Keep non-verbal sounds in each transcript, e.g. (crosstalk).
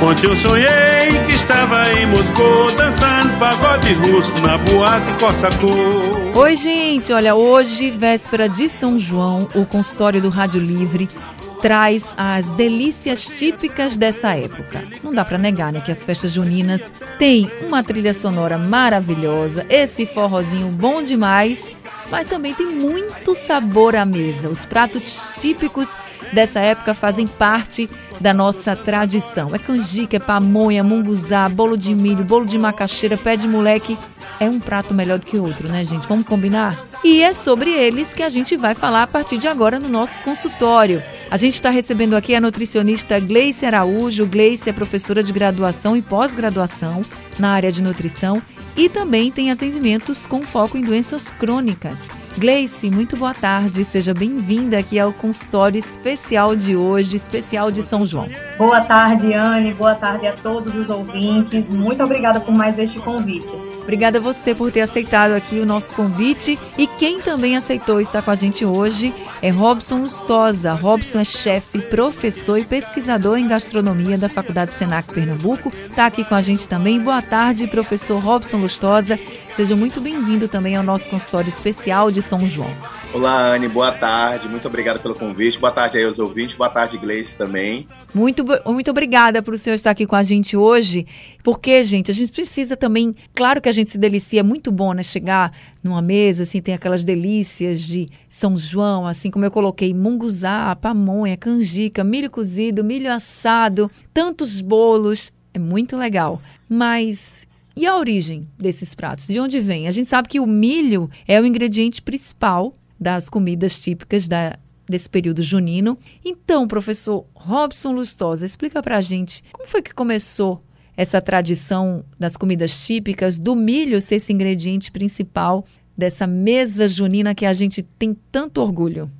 Ontem eu sonhei que estava em Moscou dançando pagode russo na boate Cossacô. Oi, gente, olha, hoje, véspera de São João, o consultório do Rádio Livre traz as delícias típicas dessa época. Não dá para negar, né, que as festas juninas têm uma trilha sonora maravilhosa, esse forrozinho bom demais, mas também tem muito sabor à mesa. Os pratos típicos dessa época fazem parte da nossa tradição. É canjica, é pamonha, munguzá, bolo de milho, bolo de macaxeira, pé de moleque. É um prato melhor do que outro, né, gente? Vamos combinar? E é sobre eles que a gente vai falar a partir de agora no nosso consultório. A gente está recebendo aqui a nutricionista Gleice Araújo. Gleice é professora de graduação e pós-graduação na área de nutrição e também tem atendimentos com foco em doenças crônicas. Gleice, muito boa tarde. Seja bem-vinda aqui ao consultório especial de hoje, especial de São João. Boa tarde, Anne. Boa tarde a todos os ouvintes. Muito obrigada por mais este convite. Obrigada a você por ter aceitado aqui o nosso convite. E quem também aceitou estar com a gente hoje é Robson Lustosa. Robson é chefe, professor e pesquisador em gastronomia da Faculdade Senac Pernambuco. Está aqui com a gente também. Boa tarde, professor Robson Lustosa. Seja muito bem-vindo também ao nosso consultório especial de São João. Olá, Anne, boa tarde. Muito obrigado pelo convite. Boa tarde aí aos ouvintes. Boa tarde, Gleice, também. Muito, muito obrigada por o senhor estar aqui com a gente hoje, porque, gente, a gente precisa também. Claro que a gente se delicia, é muito bom, né? Chegar numa mesa, assim, tem aquelas delícias de São João, assim como eu coloquei munguzá, pamonha, canjica, milho cozido, milho assado, tantos bolos. É muito legal. Mas e a origem desses pratos? De onde vem? A gente sabe que o milho é o ingrediente principal das comidas típicas da, desse período junino. Então, professor Robson Lustosa, explica para a gente como foi que começou essa tradição das comidas típicas, do milho ser esse ingrediente principal dessa mesa junina que a gente tem tanto orgulho.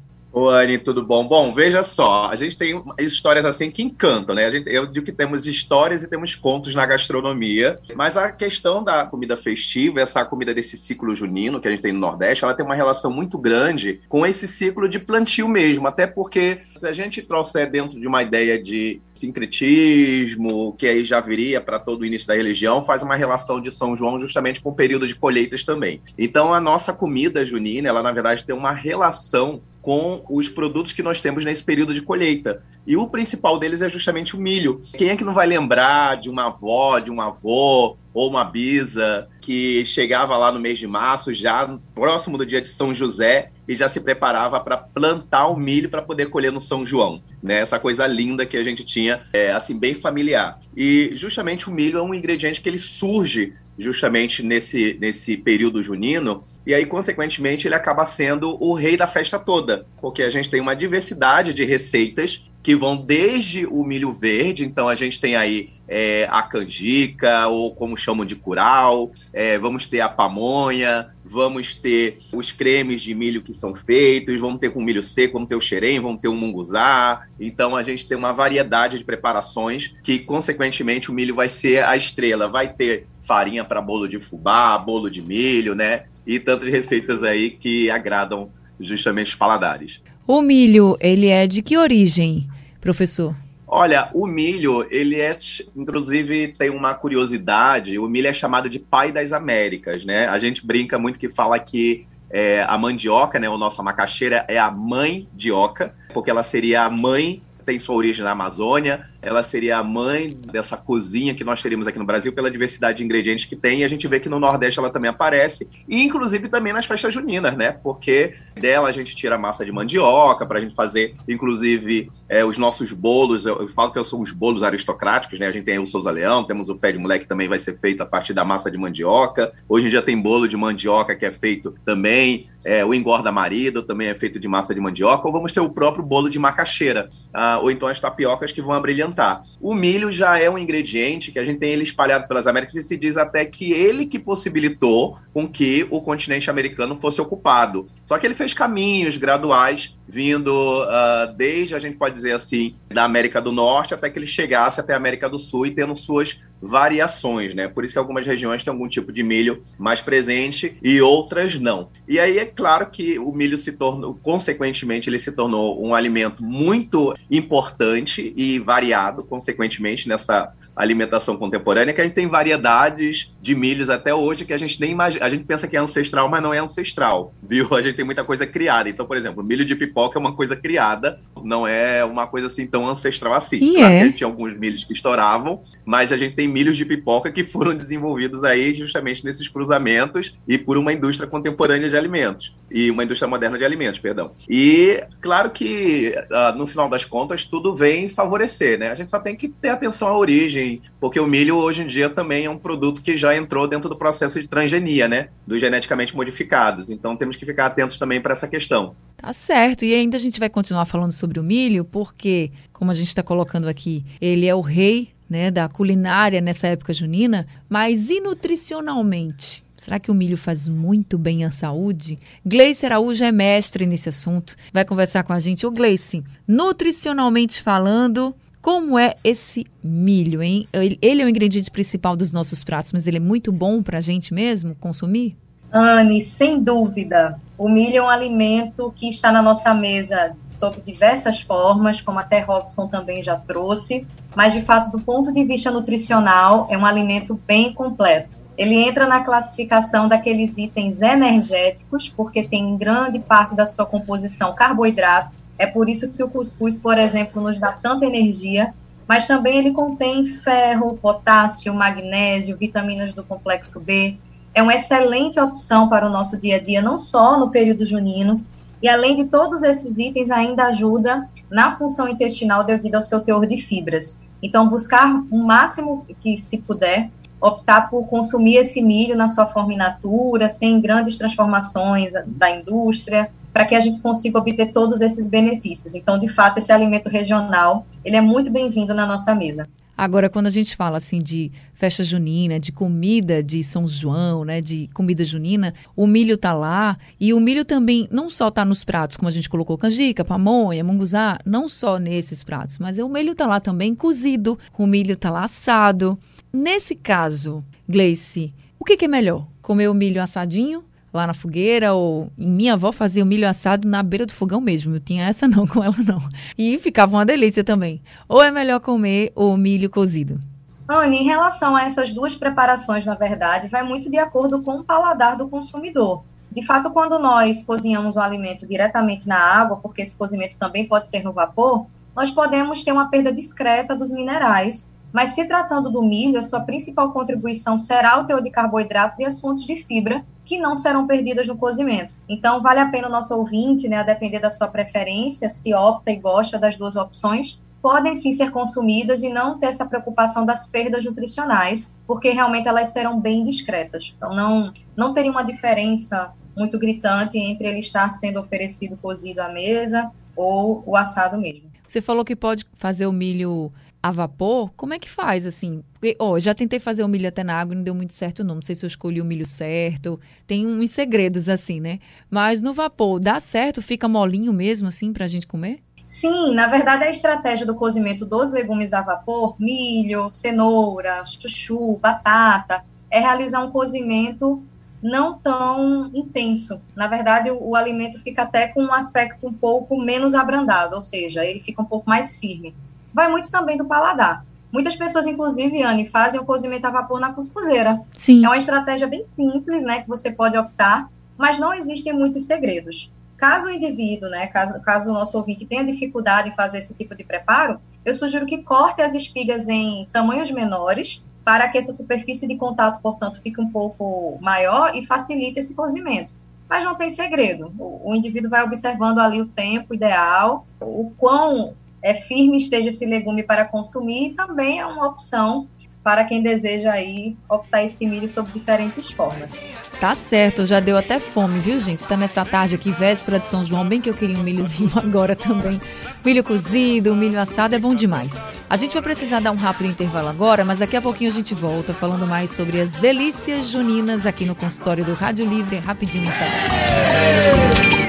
Oi, Anne, tudo bom? Bom, veja só, a gente tem histórias assim que encantam, né? A gente, eu digo que temos histórias e temos contos na gastronomia, mas a questão da comida festiva, essa comida desse ciclo junino que a gente tem no Nordeste, ela tem uma relação muito grande com esse ciclo de plantio mesmo, até porque se a gente trouxer dentro de uma ideia de sincretismo, que aí já viria para todo o início da religião, faz uma relação de São João justamente com o período de colheitas também. Então a nossa comida junina, ela na verdade tem uma relação com os produtos que nós temos nesse período de colheita. E o principal deles é justamente o milho. Quem é que não vai lembrar de uma avó, de um avô ou uma bisa que chegava lá no mês de março, já próximo do dia de São José, e já se preparava para plantar o milho para poder colher no São João, né? Essa coisa linda que a gente tinha, é, assim bem familiar. E justamente o milho é um ingrediente que ele surge justamente nesse, nesse período junino, e aí, consequentemente, ele acaba sendo o rei da festa toda, porque a gente tem uma diversidade de receitas que vão desde o milho verde, então a gente tem aí é, a canjica, ou como chamam de curau, é, vamos ter a pamonha, vamos ter os cremes de milho que são feitos, vamos ter com milho seco, vamos ter o xerém, vamos ter o munguzá. Então a gente tem uma variedade de preparações que, consequentemente, o milho vai ser a estrela. Vai ter farinha para bolo de fubá, bolo de milho, né? E tantas receitas aí que agradam justamente os paladares. O milho, ele é de que origem, professor? Olha, o milho, ele é, inclusive, tem uma curiosidade. O milho é chamado de pai das Américas, né? A gente brinca muito que fala que é, a mandioca, né, o nossa macaxeira, é a mãe de oca, porque ela seria a mãe tem sua origem na Amazônia, ela seria a mãe dessa cozinha que nós teríamos aqui no Brasil pela diversidade de ingredientes que tem, e a gente vê que no Nordeste ela também aparece, e inclusive também nas festas juninas, né? Porque dela a gente tira a massa de mandioca para a gente fazer, inclusive, é, os nossos bolos, eu, eu, falo que são os bolos aristocráticos, né? A gente tem o Souza Leão, temos o pé de moleque que também vai ser feito a partir da massa de mandioca. Hoje em dia tem bolo de mandioca que é feito também é, o engorda marido também é feito de massa de mandioca, ou vamos ter o próprio bolo de macaxeira, ah, ou então as tapiocas que vão abrilhantar. O milho já é um ingrediente que a gente tem ele espalhado pelas Américas e se diz até que ele que possibilitou com que o continente americano fosse ocupado. Só que ele fez caminhos graduais vindo uh, desde, a gente pode dizer assim, da América do Norte até que ele chegasse até a América do Sul e tendo suas variações, né? Por isso que algumas regiões têm algum tipo de milho mais presente e outras não. E aí é claro que o milho se tornou, consequentemente, ele se tornou um alimento muito importante e variado, consequentemente, nessa alimentação contemporânea, que a gente tem variedades de milhos até hoje que a gente nem imagina. A gente pensa que é ancestral, mas não é ancestral, viu? (laughs) A gente tem muita coisa criada. Então, por exemplo, milho de pipoca é uma coisa criada, não é uma coisa assim tão ancestral assim. Claro é. que a gente tinha alguns milhos que estouravam, mas a gente tem milhos de pipoca que (laughs) foram desenvolvidos aí justamente nesses cruzamentos e por uma indústria contemporânea de alimentos. E uma indústria moderna de alimentos, perdão. E claro que, ah, no final das contas, tudo vem favorecer, né? A gente só tem que ter atenção à origem, porque o milho hoje em dia também é um produto que já entrou dentro do processo de transgenia, né? Dos geneticamente modificados. Então temos que ficar atentos também para essa questão. Tá certo. E ainda a gente vai continuar falando sobre o milho, porque, como a gente está colocando aqui, ele é o rei né, da culinária nessa época junina, mas e nutricionalmente? Será que o milho faz muito bem à saúde? Gleice Araújo é mestre nesse assunto, vai conversar com a gente. Ô Gleice, nutricionalmente falando, como é esse milho, hein? Ele é o ingrediente principal dos nossos pratos, mas ele é muito bom para a gente mesmo consumir? Anne, sem dúvida. O milho é um alimento que está na nossa mesa sob diversas formas, como até Robson também já trouxe, mas de fato, do ponto de vista nutricional, é um alimento bem completo. Ele entra na classificação daqueles itens energéticos, porque tem em grande parte da sua composição carboidratos. É por isso que o cuscuz, por exemplo, nos dá tanta energia. Mas também ele contém ferro, potássio, magnésio, vitaminas do complexo B. É uma excelente opção para o nosso dia a dia, não só no período junino. E além de todos esses itens, ainda ajuda na função intestinal devido ao seu teor de fibras. Então, buscar o máximo que se puder optar por consumir esse milho na sua forma in natura, sem grandes transformações da indústria, para que a gente consiga obter todos esses benefícios. Então, de fato, esse alimento regional, ele é muito bem-vindo na nossa mesa. Agora, quando a gente fala assim de festa junina, de comida de São João, né, de comida junina, o milho tá lá e o milho também não só tá nos pratos, como a gente colocou canjica, pamonha, munguzá, não só nesses pratos, mas o milho tá lá também cozido, o milho tá lá assado. Nesse caso, Gleice, o que, que é melhor? Comer o milho assadinho lá na fogueira ou em minha avó fazia o milho assado na beira do fogão mesmo. Não tinha essa (laughs) não com ela não. E ficava uma delícia também. Ou é melhor comer o milho cozido? Anne, em relação a essas duas preparações, na verdade, vai muito de acordo com o paladar do consumidor. De fato, quando nós cozinhamos o alimento diretamente na água, porque esse cozimento também pode ser no vapor, nós podemos ter uma perda discreta dos minerais mas se tratando do milho, a sua principal contribuição será o teor de carboidratos e as fontes de fibra, que não serão perdidas no cozimento. Então, vale a pena o nosso ouvinte, né, a depender da sua preferência, se opta e gosta das duas opções, podem sim ser consumidas e não ter essa preocupação das perdas nutricionais, porque realmente elas serão bem discretas. Então, não, não teria uma diferença muito gritante entre ele estar sendo oferecido cozido à mesa ou o assado mesmo. Você falou que pode fazer o milho a vapor, como é que faz, assim? Porque, ó, já tentei fazer o milho até na água e não deu muito certo, não. Não sei se eu escolhi o milho certo. Tem uns segredos, assim, né? Mas no vapor, dá certo? Fica molinho mesmo, assim, pra gente comer? Sim, na verdade a estratégia do cozimento dos legumes a vapor, milho, cenoura, chuchu, batata, é realizar um cozimento não tão intenso. Na verdade, o, o, alimento fica até com um aspecto um pouco menos abrandado, ou seja, ele fica um pouco mais firme vai muito também do paladar. Muitas pessoas, inclusive, Anne, fazem o cozimento a vapor na cuscuzeira. Sim. É uma estratégia bem simples, né, que você pode optar, mas não existem muitos segredos. Caso o indivíduo, né, caso, caso o nosso ouvinte tenha dificuldade em fazer esse tipo de preparo, eu sugiro que corte as espigas em tamanhos menores, para que essa superfície de contato, portanto, fique um pouco maior e facilite esse cozimento. Mas não tem segredo. O, o indivíduo vai observando ali o tempo ideal, o quão é, firme esteja esse legume para consumir, também é uma opção para quem deseja aí optar esse milho sob diferentes formas. Tá certo, já deu até fome, viu, gente? Tá nessa tarde aqui, véspera de São João, bem que eu queria um milhozinho (laughs) agora também. Milho cozido, milho assado é bom demais. A gente vai precisar dar um rápido intervalo agora, mas daqui a pouquinho a gente volta falando mais sobre as delícias juninas aqui no consultório do Rádio Livre, rapidinho nessa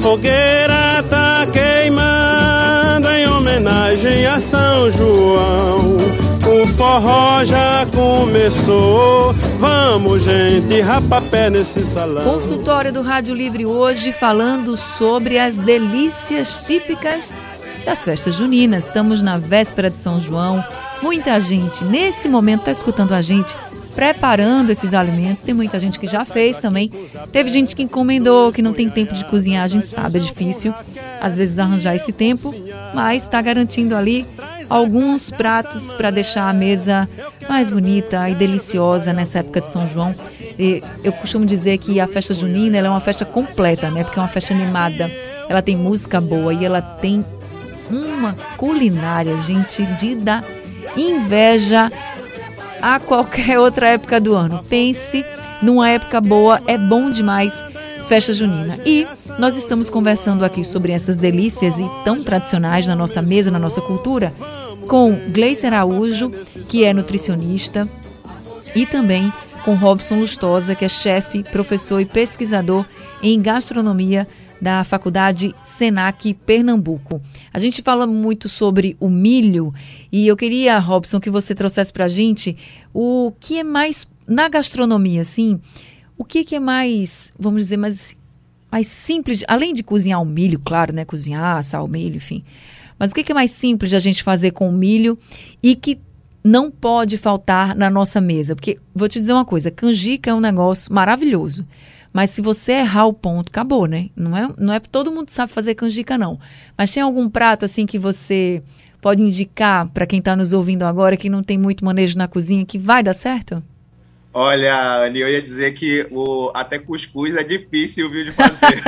fogueira tá queimando em homenagem a São João. O forró já com começou. Vamos, gente, rapapé nesse salão. Consultório do Rádio Livre hoje falando sobre as delícias típicas das festas juninas. Estamos na véspera de São João. Muita gente nesse momento está escutando a gente preparando esses alimentos. Tem muita gente que já fez também. Teve gente que encomendou, que não tem tempo de cozinhar. A gente sabe, é difícil às vezes arranjar esse tempo, mas está garantindo ali alguns pratos para deixar a mesa mais bonita e deliciosa nessa época de São João. E eu costumo dizer que a festa junina é uma festa completa, né? Porque é uma festa animada. Ela tem música boa e ela tem uma culinária, gente, de dar inveja a qualquer outra época do ano. Pense numa época boa, é bom demais festa junina. E nós estamos conversando aqui sobre essas delícias e tão tradicionais na nossa mesa, na nossa cultura, com Gleice Araújo, que é nutricionista, e também com Robson Lustosa, que é chefe, professor e pesquisador em gastronomia da Faculdade Senac Pernambuco. A gente fala muito sobre o milho e eu queria, Robson, que você trouxesse para a gente o que é mais na gastronomia, assim, o que, é mais, vamos dizer, mais, mais simples, além de cozinhar o milho, claro, né, cozinhar, assar o milho, enfim. Mas o que, que é mais simples de a gente fazer com o milho e que não pode faltar na nossa mesa? Porque vou te dizer uma coisa, canjica é um negócio maravilhoso. Mas se você errar o ponto, acabou, né? Não é, não é todo mundo sabe fazer canjica, não. Mas tem algum prato assim que você pode indicar para quem está nos ouvindo agora que não tem muito manejo na cozinha que vai dar certo? Olha, Anny, eu ia dizer que o, até cuscuz é difícil, viu, de fazer.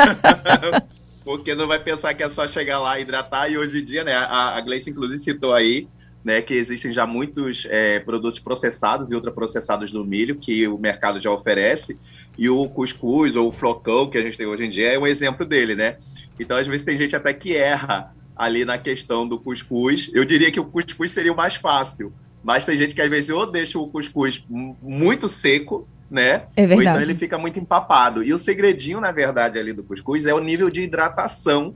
(laughs) Porque não vai pensar que é só chegar lá hidratar. E hoje em dia, né, a, a Gleice inclusive citou aí, né, que existem já muitos é, produtos processados e ultraprocessados do milho que o mercado já oferece. E o cuscuz ou o flocão que a gente tem hoje em dia é um exemplo dele, né? Então, às vezes, tem gente até que erra ali na questão do cuscuz. Eu diria que o cuscuz seria o mais fácil, mas tem gente que às vezes ou deixa o cuscuz muito seco, né? É verdade. Ou então ele fica muito empapado. E o segredinho, na verdade, ali do cuscuz é o nível de hidratação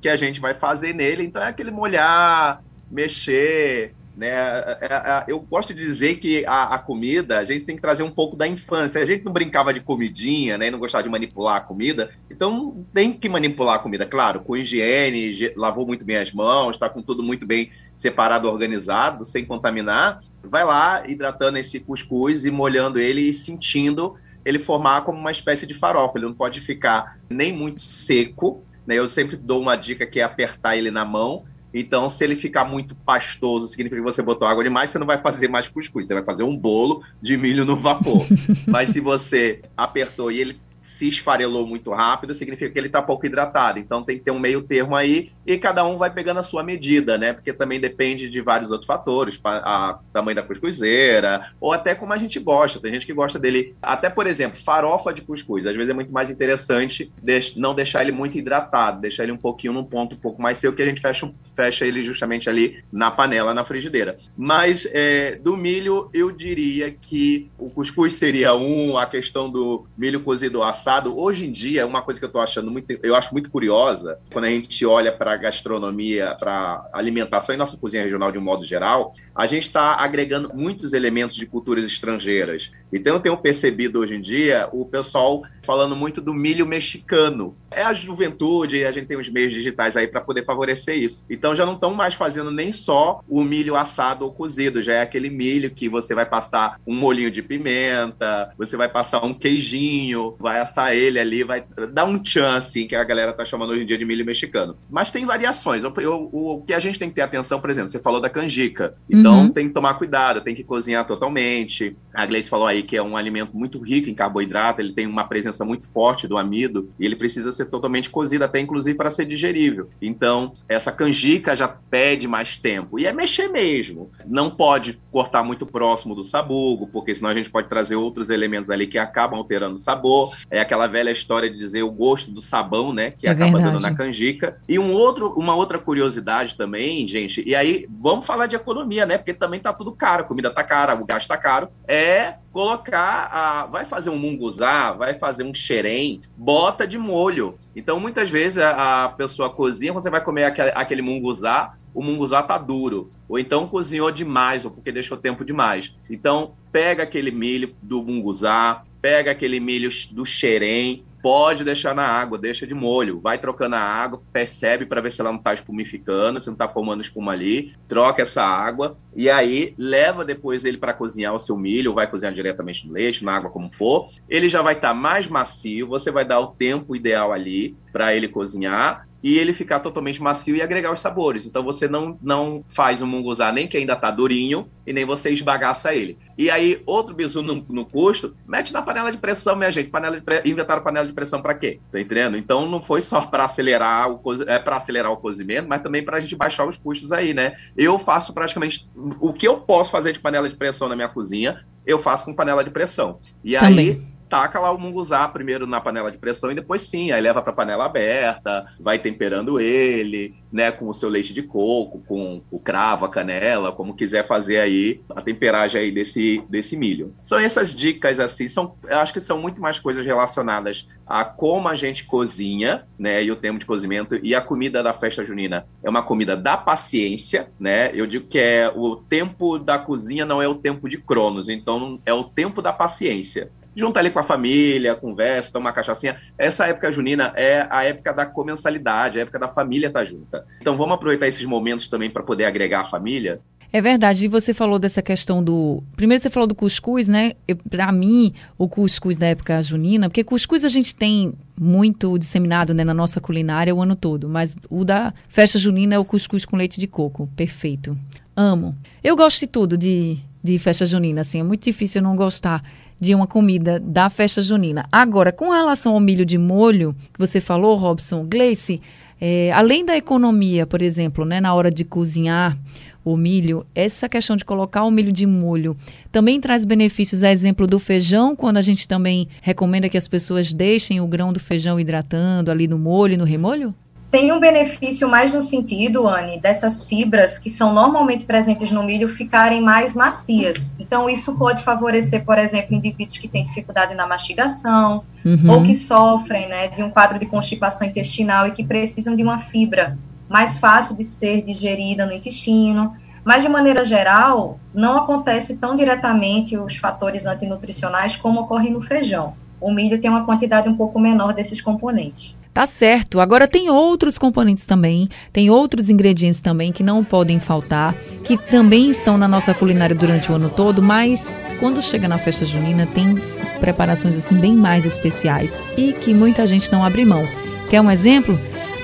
que a gente vai fazer nele. Então é aquele molhar, mexer, né? É, é, é, eu gosto de dizer que a, a, comida, a gente tem que trazer um pouco da infância. A gente não brincava de comidinha, né? não gostava de manipular a comida. Então tem que manipular a comida, claro, com higiene, lavou muito bem as mãos, está com tudo muito bem separado, organizado, sem contaminar. Vai lá hidratando esse cuscuz e molhando ele e sentindo ele formar como uma espécie de farofa. Ele não pode ficar nem muito seco. Né? Eu sempre dou uma dica que é apertar ele na mão então, se ele ficar muito pastoso, significa que você botou água demais, você não vai fazer mais cuscuz, você vai fazer um bolo de milho no vapor. (laughs) Mas se você apertou e ele se esfarelou muito rápido, significa que ele está pouco hidratado. Então tem que ter um meio termo aí e cada um vai pegando a sua medida, né? Porque também depende de vários outros fatores, a tamanho da cuscuzeira, ou até como a gente gosta. Tem gente que gosta dele, até por exemplo, farofa de cuscuz. Às vezes é muito mais interessante não deixar ele muito hidratado, deixar ele um pouquinho num ponto um pouco mais seco, que a gente fecha, fecha ele justamente ali na panela, na frigideira. Mas é, do milho, eu diria que o cuscuz seria um, a questão do milho cozido assado. Hoje em dia, uma coisa que eu tô achando muito, eu acho muito curiosa, quando a gente olha para gastronomia, para alimentação e nossa cozinha regional de um modo geral, a gente está agregando muitos elementos de culturas estrangeiras. Então, eu tenho percebido hoje em dia o pessoal falando muito do milho mexicano. É a juventude, a gente tem os meios digitais aí para poder favorecer isso. Então, já não estão mais fazendo nem só o milho assado ou cozido, já é aquele milho que você vai passar um molhinho de pimenta, você vai passar um queijinho, vai assar ele ali, vai dar um tchan, assim, que a galera tá chamando hoje em dia de milho mexicano. Mas tem variações. Eu, eu, o que a gente tem que ter atenção, por exemplo, você falou da canjica. Então, uhum. tem que tomar cuidado, tem que cozinhar totalmente. A Gleice falou aí que é um alimento muito rico em carboidrato, ele tem uma presença muito forte do amido e ele precisa ser totalmente cozido, até inclusive para ser digerível. Então, essa canjica já pede mais tempo. E é mexer mesmo. Não pode cortar muito próximo do sabugo, porque senão a gente pode trazer outros elementos ali que acabam alterando o sabor. É aquela velha história de dizer o gosto do sabão, né? Que é acaba verdade. dando na canjica. E um outro, uma outra curiosidade também, gente, e aí vamos falar de economia, né? Porque também tá tudo caro, a comida tá cara, o gás tá caro. É é colocar a. Vai fazer um munguzá, vai fazer um xerém, bota de molho. Então, muitas vezes a, a pessoa cozinha, quando você vai comer aquele, aquele munguzá, o munguzá tá duro. Ou então cozinhou demais, ou porque deixou tempo demais. Então, pega aquele milho do munguzá, pega aquele milho do xerém, pode deixar na água, deixa de molho, vai trocando a água, percebe para ver se ela não está espumificando, se não está formando espuma ali, troca essa água e aí leva depois ele para cozinhar o seu milho, ou vai cozinhar diretamente no leite, na água como for. Ele já vai estar tá mais macio, você vai dar o tempo ideal ali para ele cozinhar e ele ficar totalmente macio e agregar os sabores. Então você não, não faz um munguzá nem que ainda tá durinho e nem você esbagaça ele. E aí, outro bisu no, no custo, mete na panela de pressão, minha gente. Panela de pre... Inventaram panela de pressão para quê? Tá entendendo? Então não foi só (laughs) para acelerar o co... é para acelerar o cozimento, mas também para a gente baixar os custos aí, né? Eu faço praticamente o que eu posso fazer de panela de pressão na minha cozinha, eu faço com panela de pressão. E também. aí taca lá o munguzá primeiro na panela de pressão e depois sim, aí leva para panela aberta, vai temperando ele, né, com o seu leite de coco, com o cravo, a canela, como quiser fazer aí a temperagem aí desse, desse milho. São essas dicas assim, são, eu acho que são muito mais coisas relacionadas a como a gente cozinha, né, e o tempo de cozimento e a comida da festa junina é uma comida da paciência, né? Eu digo que é o tempo da cozinha não é o tempo de Cronos, então é o tempo da paciência junta ali com a família, conversa, toma uma cachaçinha. Essa época junina é a época da comensalidade, a época da família estar tá junta. Então vamos aproveitar esses momentos também para poder agregar a família. É verdade. E você falou dessa questão do. Primeiro você falou do cuscuz, né? Para mim, o cuscuz da época junina, porque cuscuz a gente tem muito disseminado né, na nossa culinária o ano todo, mas o da festa junina é o cuscuz com leite de coco. Perfeito. Amo. Eu gosto de tudo de, de festa junina, assim. É muito difícil eu não gostar de uma comida da festa junina. Agora, com relação ao milho de molho, que você falou, Robson, Gleice, é, além da economia, por exemplo, né, na hora de cozinhar o milho, essa questão de colocar o milho de molho também traz benefícios, a exemplo do feijão, quando a gente também recomenda que as pessoas deixem o grão do feijão hidratando ali no molho, no remolho? Tem um benefício mais no sentido, Anne, dessas fibras que são normalmente presentes no milho ficarem mais macias. Então, isso pode favorecer, por exemplo, indivíduos que têm dificuldade na mastigação uhum. ou que sofrem né, de um quadro de constipação intestinal e que precisam de uma fibra mais fácil de ser digerida no intestino. Mas, de maneira geral, não acontece tão diretamente os fatores antinutricionais como ocorre no feijão. O milho tem uma quantidade um pouco menor desses componentes. Tá certo. Agora tem outros componentes também, tem outros ingredientes também que não podem faltar, que também estão na nossa culinária durante o ano todo, mas quando chega na festa junina tem preparações assim bem mais especiais e que muita gente não abre mão. Quer um exemplo?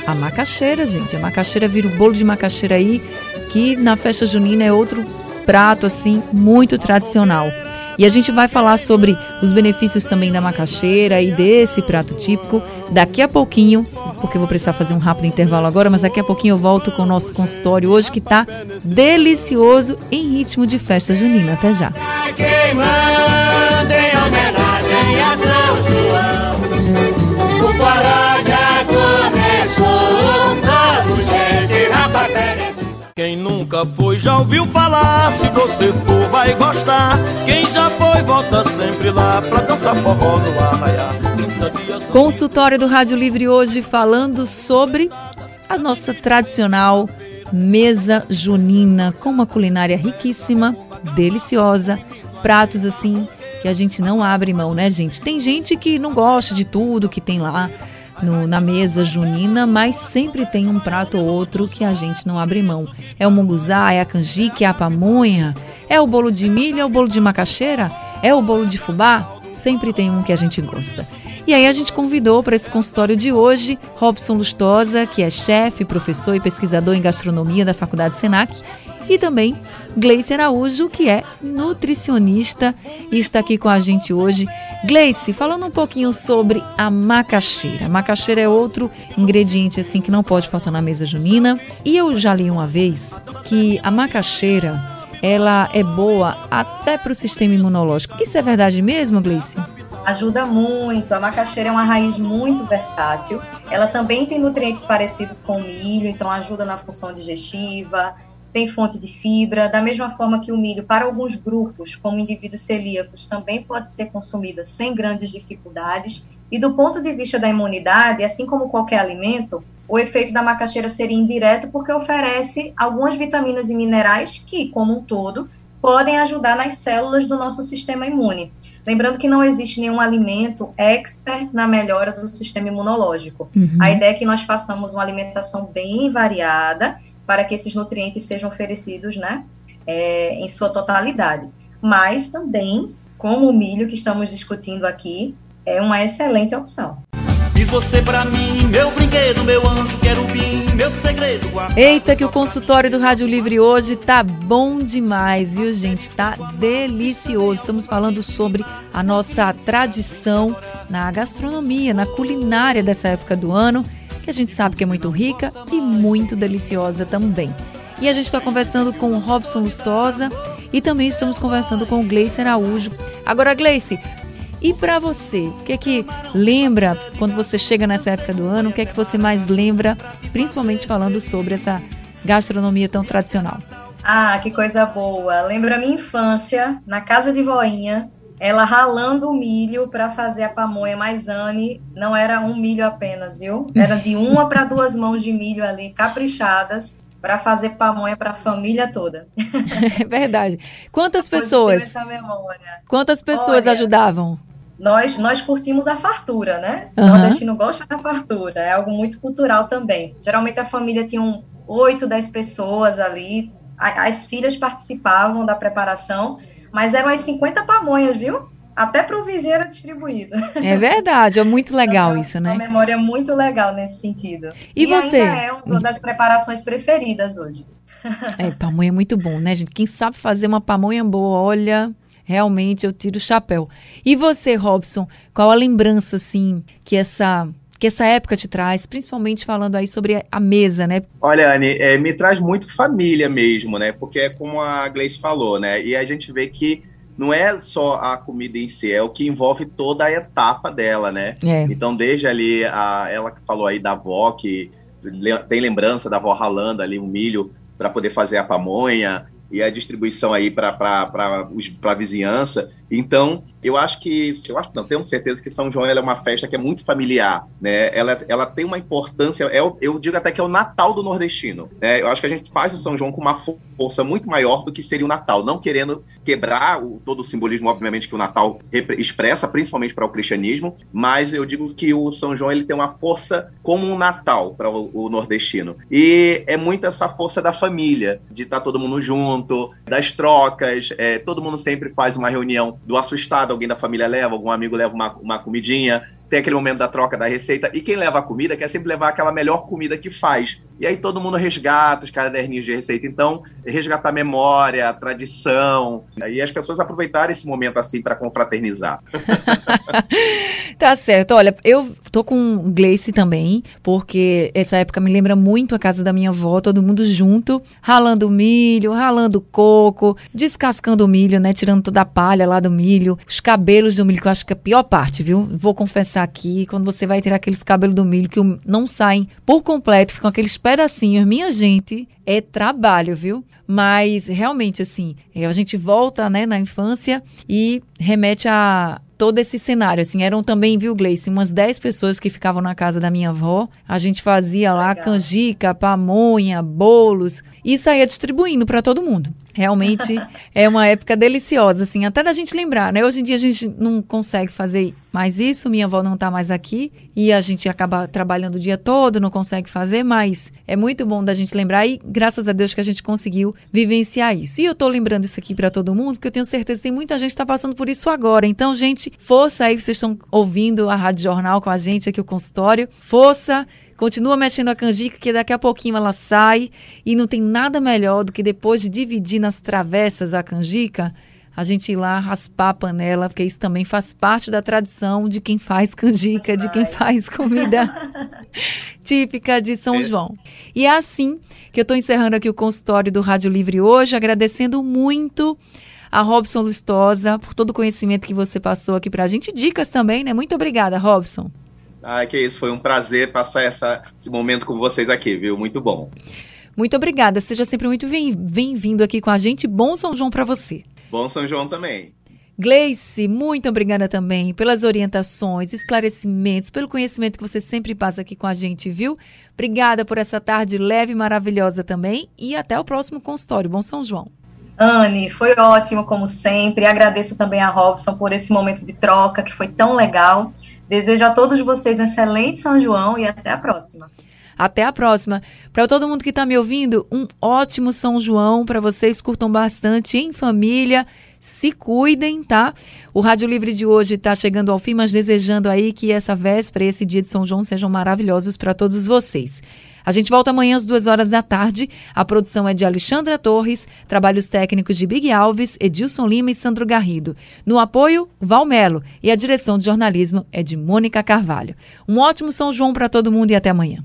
A macaxeira, gente. A macaxeira vira o bolo de macaxeira aí, que na festa junina é outro prato assim muito tradicional. E a gente vai falar sobre os benefícios também da macaxeira e desse prato típico daqui a pouquinho, porque eu vou precisar fazer um rápido intervalo agora, mas daqui a pouquinho eu volto com o nosso consultório hoje que está delicioso em ritmo de festa junina. Até já. Quem nunca foi já ouviu falar, se você for vai gostar. Quem já foi volta sempre lá pra dançar forró no arraiá. Consultório do Rádio Livre hoje falando sobre a nossa tradicional mesa junina com uma culinária riquíssima, deliciosa, pratos assim que a gente não abre mão, né, gente? Tem gente que não gosta de tudo que tem lá, no, na mesa junina, mas sempre tem um prato ou outro que a gente não abre mão. É o munguzá, é a canjica, é a pamonha, é o bolo de milho, é o bolo de macaxeira, é o bolo de fubá. Sempre tem um que a gente gosta. E aí a gente convidou para esse consultório de hoje Robson Lustosa, que é chefe, professor e pesquisador em gastronomia da Faculdade Senac, e também Gleice Araújo, que é nutricionista e está aqui com a gente hoje. Gleice, falando um pouquinho sobre a macaxeira. A macaxeira é outro ingrediente assim que não pode faltar na mesa junina. E eu já li uma vez que a macaxeira ela é boa até para o sistema imunológico. Isso é verdade mesmo, Gleice? Ajuda muito. A macaxeira é uma raiz muito versátil. Ela também tem nutrientes parecidos com o milho, então ajuda na função digestiva, tem fonte de fibra, da mesma forma que o milho, para alguns grupos, como indivíduos celíacos, também pode ser consumido sem grandes dificuldades. E do ponto de vista da imunidade, assim como qualquer alimento, o efeito da macaxeira seria indireto porque oferece algumas vitaminas e minerais que, como um todo, podem ajudar nas células do nosso sistema imune. Lembrando que não existe nenhum alimento expert na melhora do sistema imunológico. Uhum. A ideia é que nós façamos uma alimentação bem variada para que esses nutrientes sejam oferecidos, né, é, em sua totalidade. Mas também, como o milho que estamos discutindo aqui, é uma excelente opção. Fiz você pra mim, meu brinquedo, meu anjo querubim, meu segredo. Eita, que o consultório do Rádio Livre hoje tá bom demais, viu, gente? Tá delicioso. Estamos falando sobre a nossa tradição na gastronomia, na culinária dessa época do ano, a gente sabe que é muito rica e muito deliciosa também. E a gente está conversando com o Robson Lustosa e também estamos conversando com o Gleice Araújo. Agora, Gleice, e para você, o que é que lembra quando você chega nessa época do ano? O que é que você mais lembra, principalmente falando sobre essa gastronomia tão tradicional? Ah, que coisa boa! Lembra a minha infância, na casa de voinha, ela ralando o milho para fazer a pamonha, mas Anne não era um milho apenas, viu? Era de uma para duas mãos de milho ali, caprichadas, para fazer pamonha para a família toda. É verdade. Quantas pessoas? Quantas pessoas Olha, ajudavam? nós, nós curtimos a fartura, né? Uhum. O nordestino gosta da fartura, é algo muito cultural também. Geralmente a família tinha um, 8, 10 pessoas ali, as filhas participavam da preparação, mas eram as 50 pamonhas, viu? Até para o vizinho era distribuído. É verdade, é muito legal então, isso, né? Uma memória muito legal nesse sentido. E, e você? É uma das preparações preferidas hoje. É, pamonha é muito bom, né, gente? Quem sabe fazer uma pamonha boa, olha, realmente eu tiro o chapéu. E você, Robson, qual a lembrança, assim, que essa que essa época te traz, principalmente falando aí sobre a mesa, né? Olha, Anne, é, me traz muito família mesmo, né? Porque é como a Gleice falou, né? E a gente vê que não é só a comida em si, é o que envolve toda a etapa dela, né? É. Então, desde ali, a, ela que falou aí da avó, que tem lembrança da avó ralando ali o milho para poder fazer a pamonha, e a distribuição aí para a vizinhança. Então, eu acho que, eu acho não, tenho certeza que São João é uma festa que é muito familiar, né? Ela, ela tem uma importância, é, eu digo até que é o Natal do nordestino. Né? Eu acho que a gente faz o São João com uma força muito maior do que seria o Natal, não querendo quebrar o, todo o simbolismo, obviamente, que o Natal expressa, principalmente para o cristianismo, mas eu digo que o São João ele tem uma força como um Natal para o, o, nordestino. E é muito essa força da família, de estar tá todo mundo junto, das trocas, é, todo mundo sempre faz uma reunião do assustado, alguém da família leva, algum amigo leva uma, uma comidinha, tem aquele momento da troca da receita, e quem leva a comida quer sempre levar aquela melhor comida que faz. E aí todo mundo resgata os caderninhos de receita. Então, resgatar memória, tradição. E as pessoas aproveitarem esse momento assim para confraternizar. (laughs) tá certo. Olha, eu tô com Gleice também, porque essa época me lembra muito a casa da minha avó, todo mundo junto, ralando milho, ralando coco, descascando o milho, né? Tirando toda a palha lá do milho, os cabelos do milho, que eu acho que é a pior parte, viu? Vou confessar aqui, quando você vai tirar aqueles cabelos do milho que não saem por completo, ficam aqueles pedacinhos, minha gente, é trabalho, viu? Mas realmente, assim, é, a gente volta né, na infância e remete a todo esse cenário, assim, eram também, viu, Gleice, umas 10 pessoas que ficavam na casa da minha avó, a gente fazia lá Legal. canjica, pamonha, bolos, e saía distribuindo para todo mundo. Realmente (laughs) é uma época deliciosa, assim, até da gente lembrar, né? Hoje em dia a gente não consegue fazer mais isso, minha avó não está mais aqui e a gente acaba trabalhando o dia todo, não consegue fazer, mas é muito bom da gente lembrar e graças a Deus que a gente conseguiu vivenciar isso. E eu estou lembrando isso aqui para todo mundo, porque eu tenho certeza que tem muita gente que está passando por isso agora. Então, gente, força aí, vocês estão ouvindo a Rádio Jornal com a gente aqui, o consultório. Força! Continua mexendo a canjica, que daqui a pouquinho ela sai. E não tem nada melhor do que depois de dividir nas travessas a canjica, a gente ir lá raspar a panela, porque isso também faz parte da tradição de quem faz canjica, de quem faz comida (laughs) típica de São é. João. E é assim que eu estou encerrando aqui o consultório do Rádio Livre hoje, agradecendo muito a Robson Lustosa por todo o conhecimento que você passou aqui para a gente, dicas também, né? Muito obrigada, Robson. Ah, que isso, foi um prazer passar essa, esse momento com vocês aqui, viu? Muito bom. Muito obrigada. Seja sempre muito bem-vindo aqui com a gente. Bom São João para você. Bom São João também. Gleice, muito obrigada também pelas orientações, esclarecimentos, pelo conhecimento que você sempre passa aqui com a gente, viu? Obrigada por essa tarde leve e maravilhosa também e até o próximo consultório. Bom São João. Anne, foi ótimo como sempre. Agradeço também a Robson por esse momento de troca que foi tão legal. Desejo a todos vocês um excelente São João e até a próxima. Até a próxima. Para todo mundo que está me ouvindo, um ótimo São João para vocês. Curtam bastante em família se cuidem, tá? O Rádio Livre de hoje está chegando ao fim, mas desejando aí que essa véspera, esse dia de São João sejam maravilhosos para todos vocês. A gente volta amanhã às duas horas da tarde. A produção é de Alexandra Torres, trabalhos técnicos de Big Alves, Edilson Lima e Sandro Garrido. No apoio, Valmelo. E a direção de jornalismo é de Mônica Carvalho. Um ótimo São João para todo mundo e até amanhã.